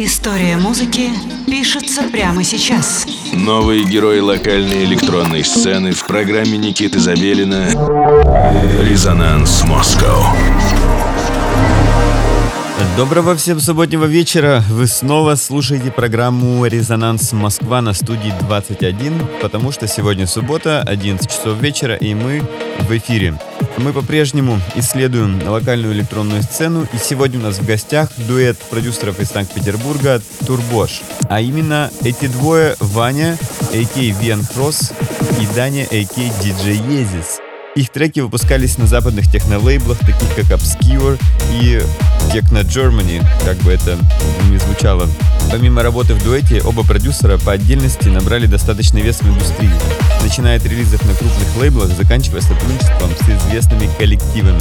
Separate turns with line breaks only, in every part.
История музыки пишется прямо сейчас.
Новые герои локальной электронной сцены в программе Никиты Забелина «Резонанс Москва».
Доброго всем субботнего вечера. Вы снова слушаете программу «Резонанс Москва» на студии 21, потому что сегодня суббота, 11 часов вечера, и мы в эфире. Мы по-прежнему исследуем локальную электронную сцену, и сегодня у нас в гостях дуэт продюсеров из Санкт-Петербурга «Турбош». А именно эти двое Ваня, а.к. Вен Кросс, и Даня, а.к. Диджей Езис. Их треки выпускались на западных технолейблах, таких как Obscure и Techno Germany, как бы это ни звучало. Помимо работы в дуэте, оба продюсера по отдельности набрали достаточный вес в индустрии, начиная от релизов на крупных лейблах, заканчивая сотрудничеством с известными коллективами.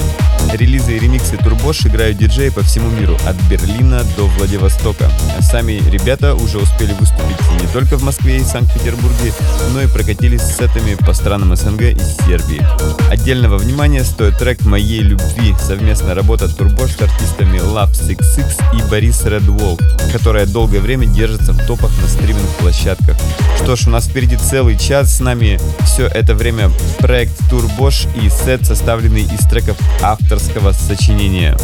Релизы и ремиксы Турбош играют диджеи по всему миру, от Берлина до Владивостока. А сами ребята уже успели выступить не только в Москве и Санкт-Петербурге, но и прокатились с сетами по странам СНГ и Сербии. Отдельного внимания стоит трек «Моей любви» совместная работа Турбош с артистами Love 66 и Борис Redwall, которая долгое время держится в топах на стриминг-площадках. Что ж, у нас впереди целый час, с нами все это время проект Турбош и сет, составленный из треков авторского сочинения.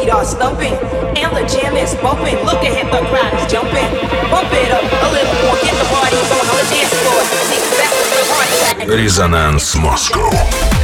feet are stumping, and the jam is bumping. Look ahead, the crowd is jumping. Bump it up a little more, get the party going on the dance floor. Take back to the party.
Resonance Moscow.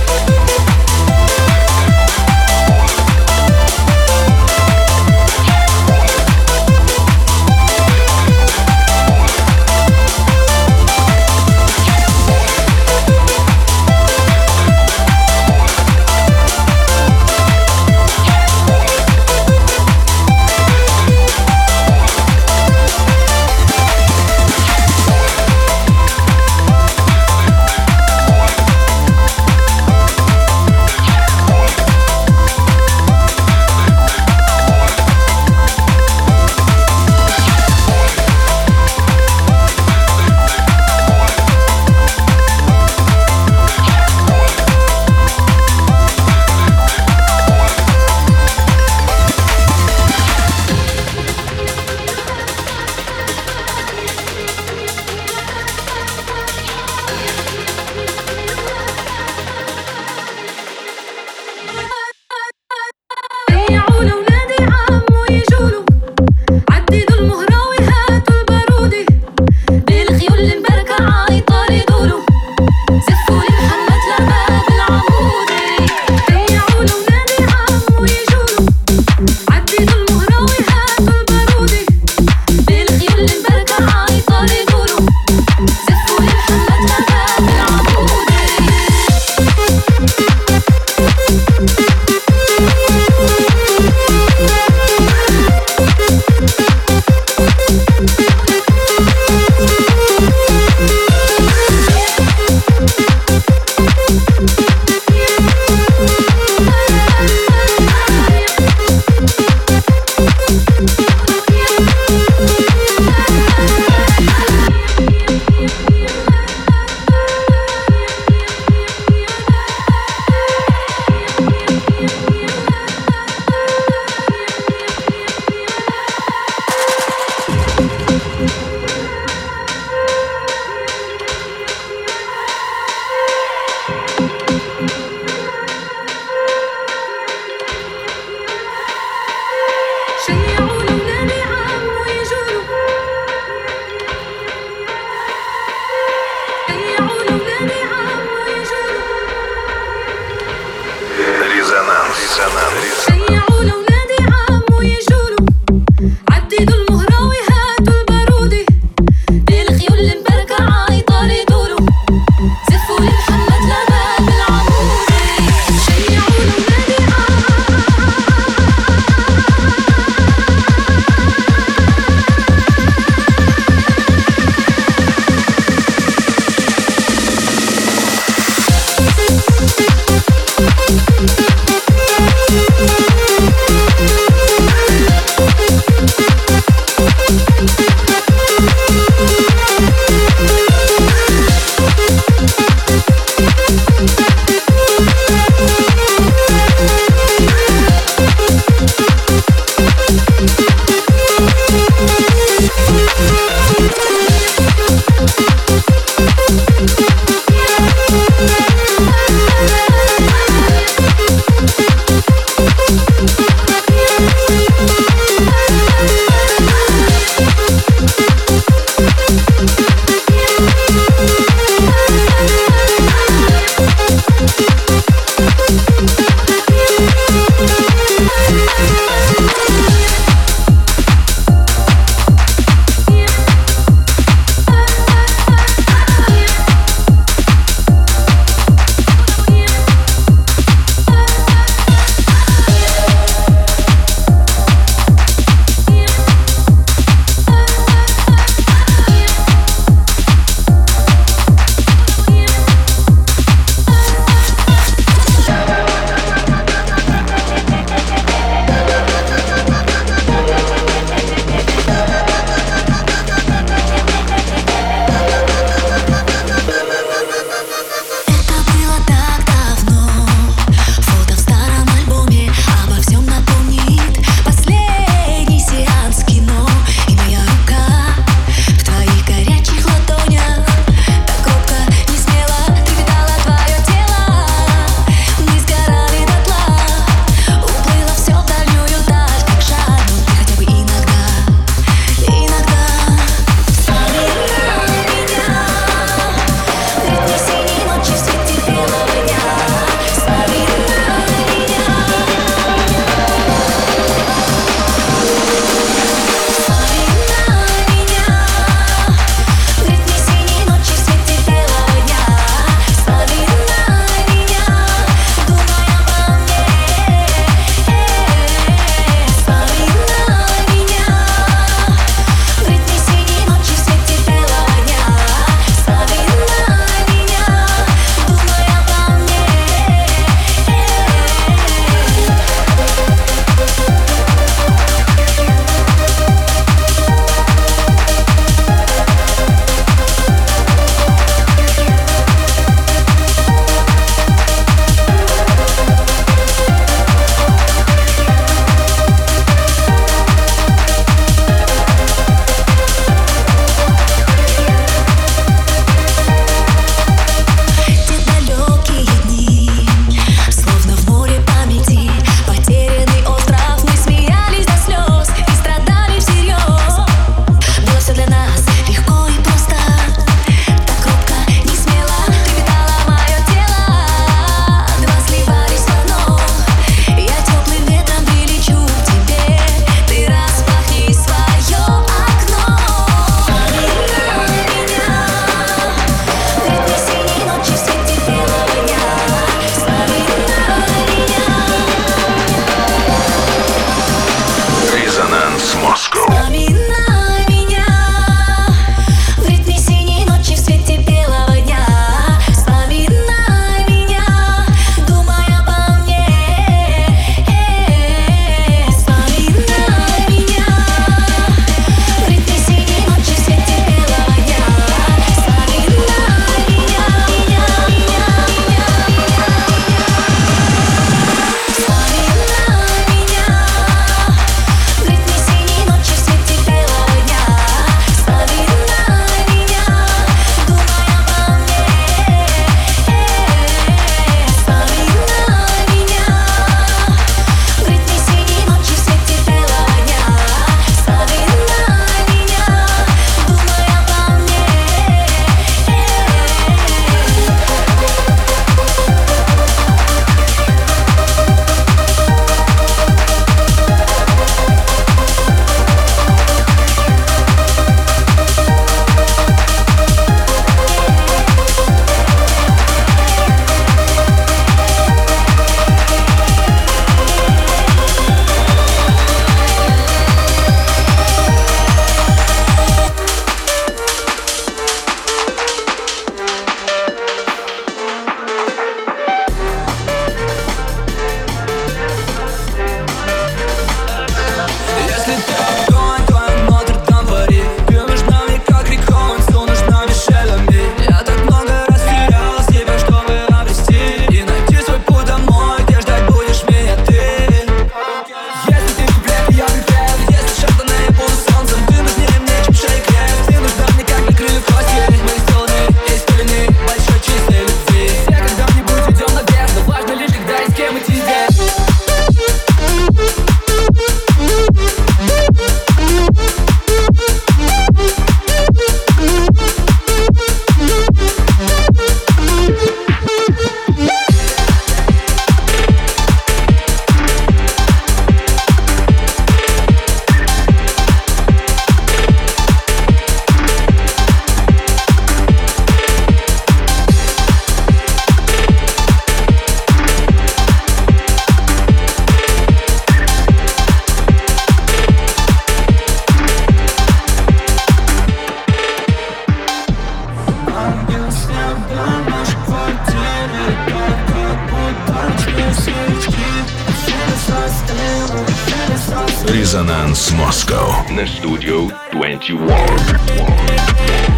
Резонанс
Москва на студию 21.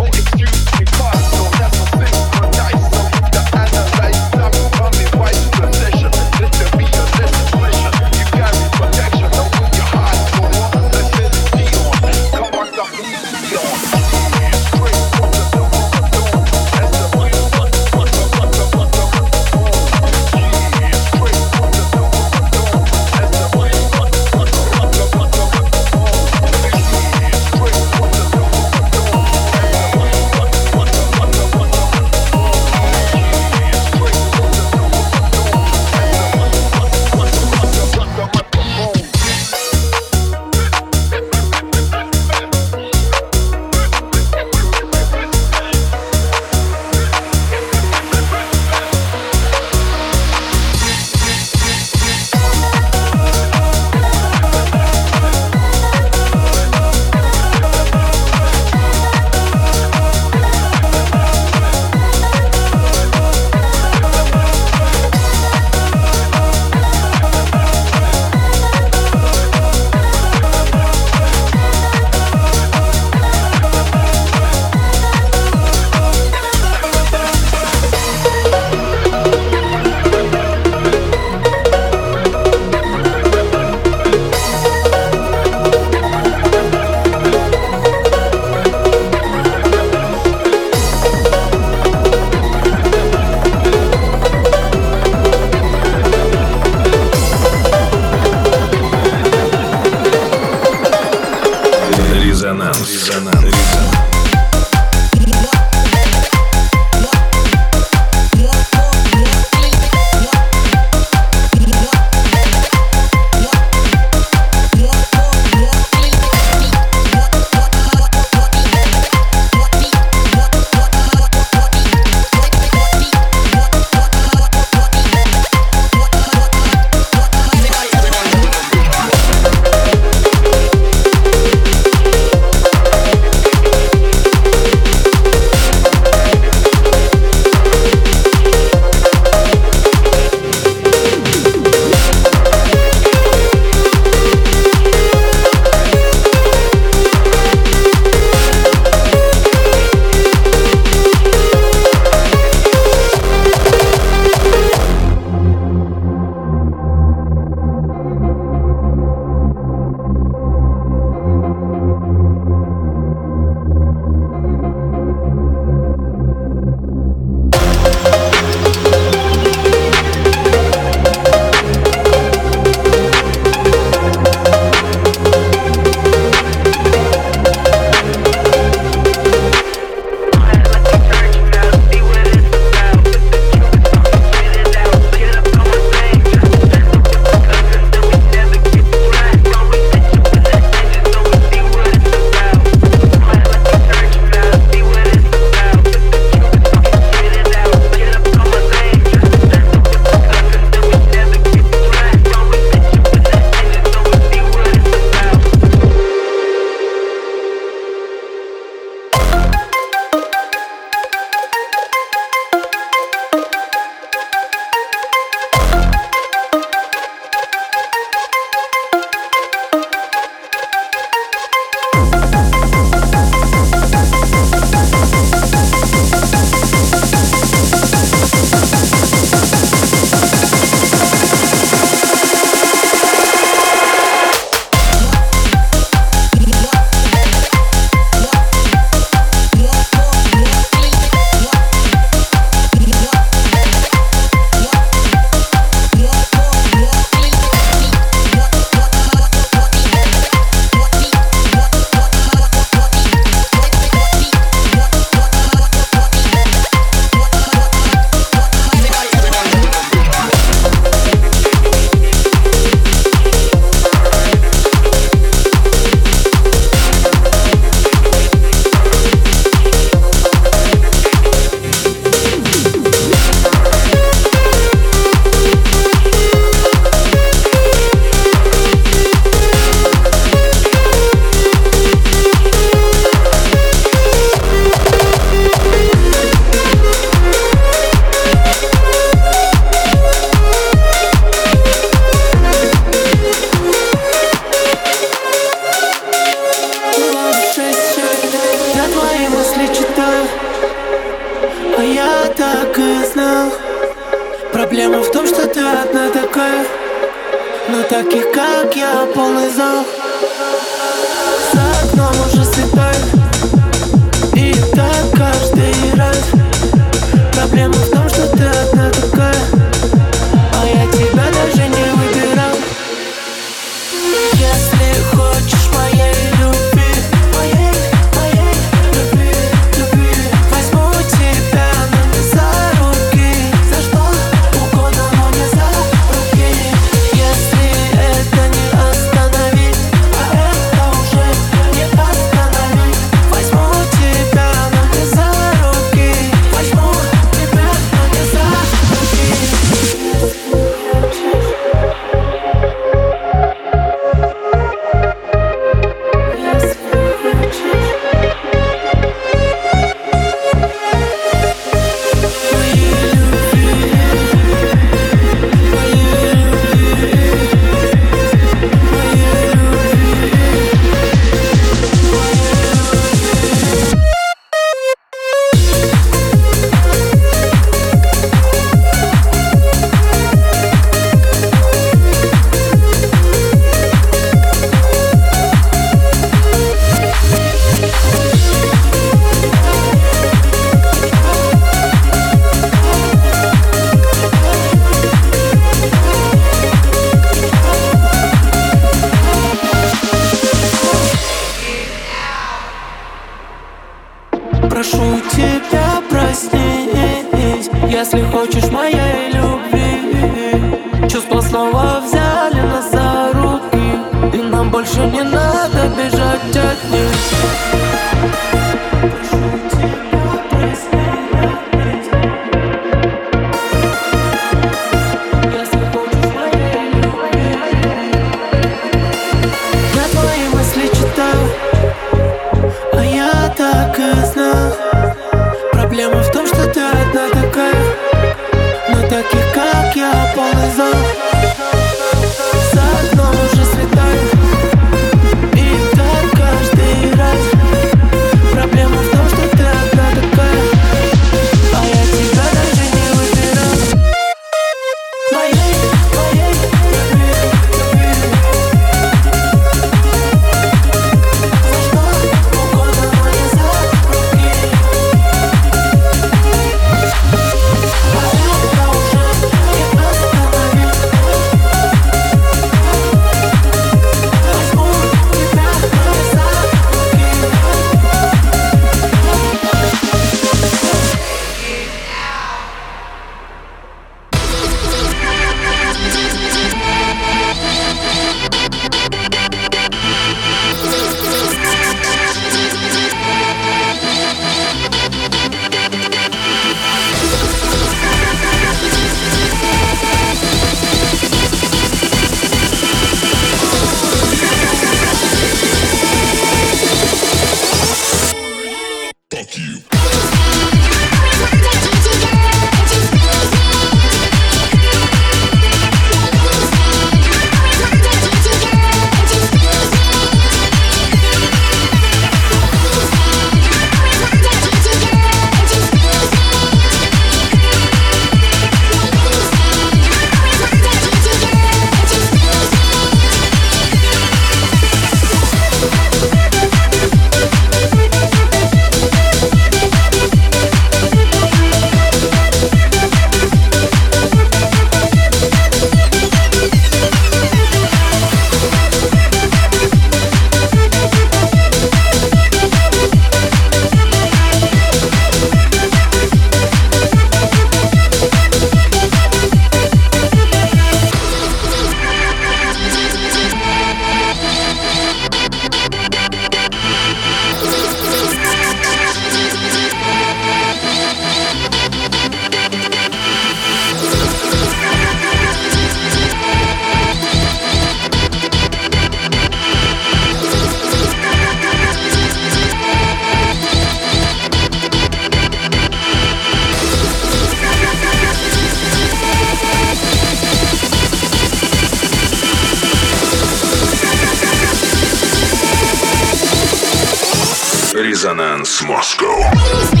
Резонанс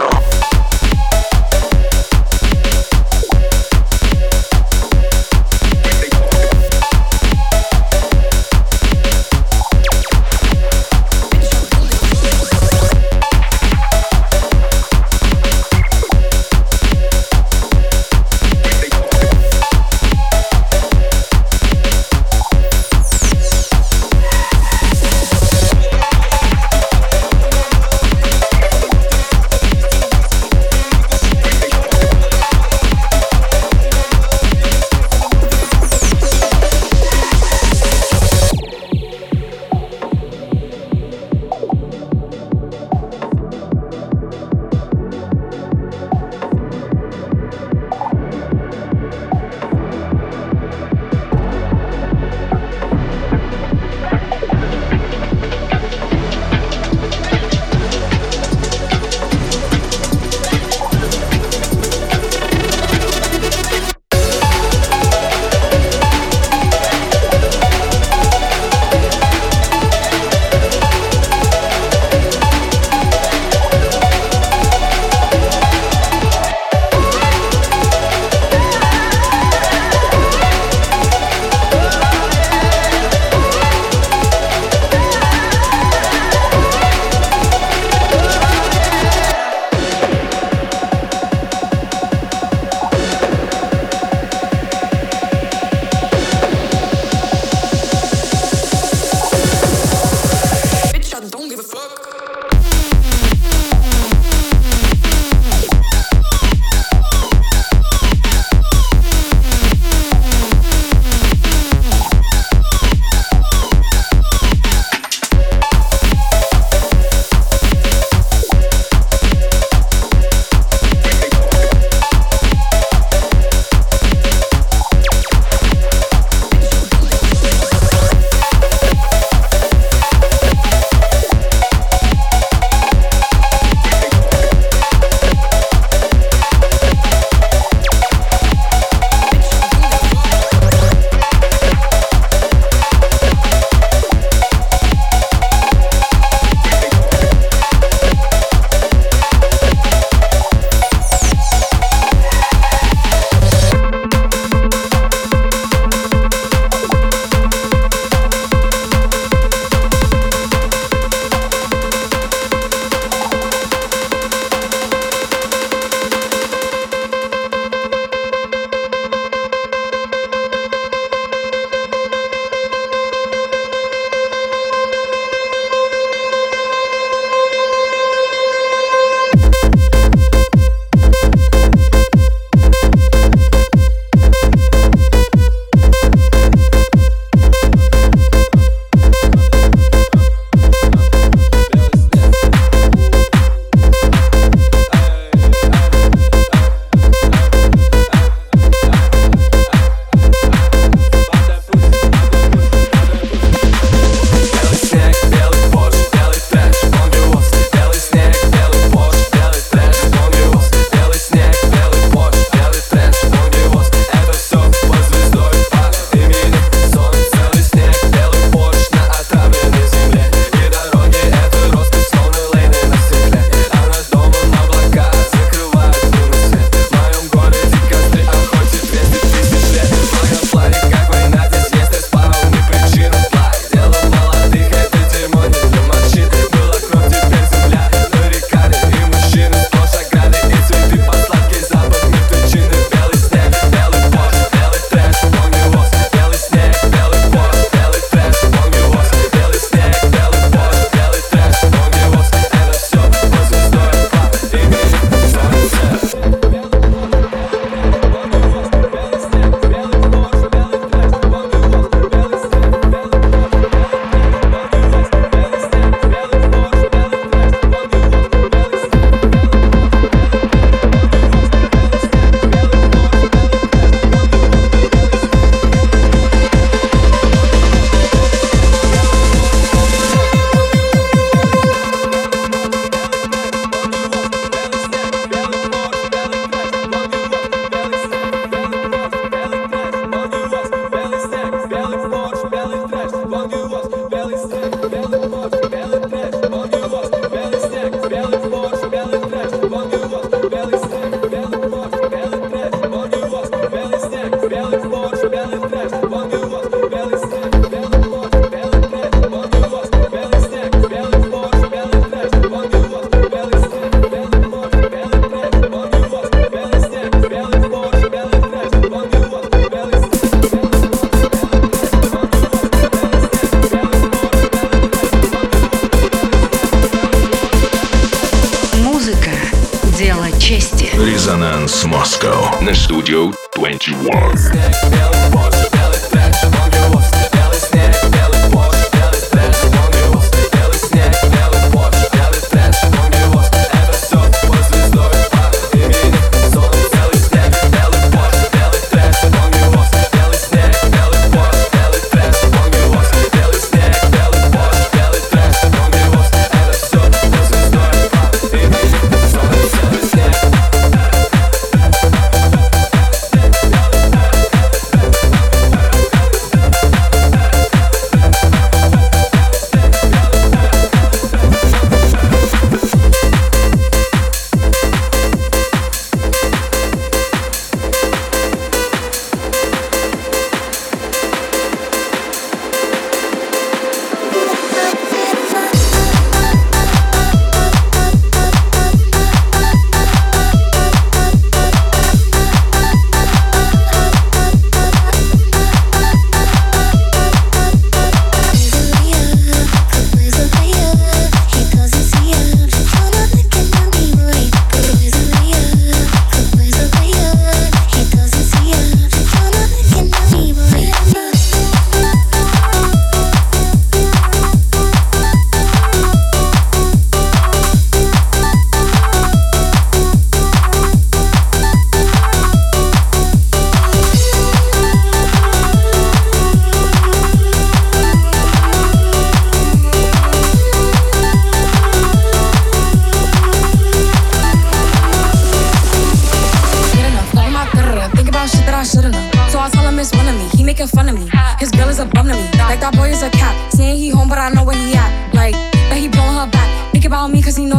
Yeah.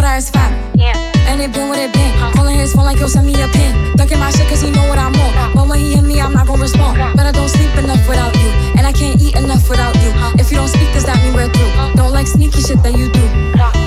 About me, cause he know that it's fat. Yeah. And it been what it been. Calling his phone like, yo, send me a pin. Ducking my shit, cause he know what I'm on. But when he hit me, I'm not gonna respond. But I don't sleep enough without you. And I can't eat enough without you. If you don't speak, does that mean we're through? Don't like sneaky shit that you do.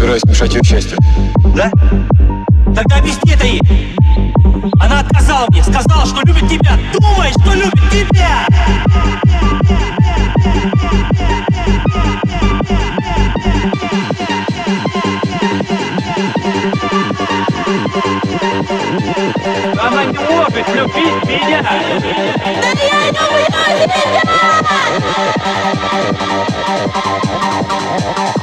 собираюсь мешать ее счастью.
Да? Тогда объясни это ей. Она отказала мне, сказала, что любит тебя. Думай, что любит тебя! Она не может любить меня!
Да я
не
люблю тебя!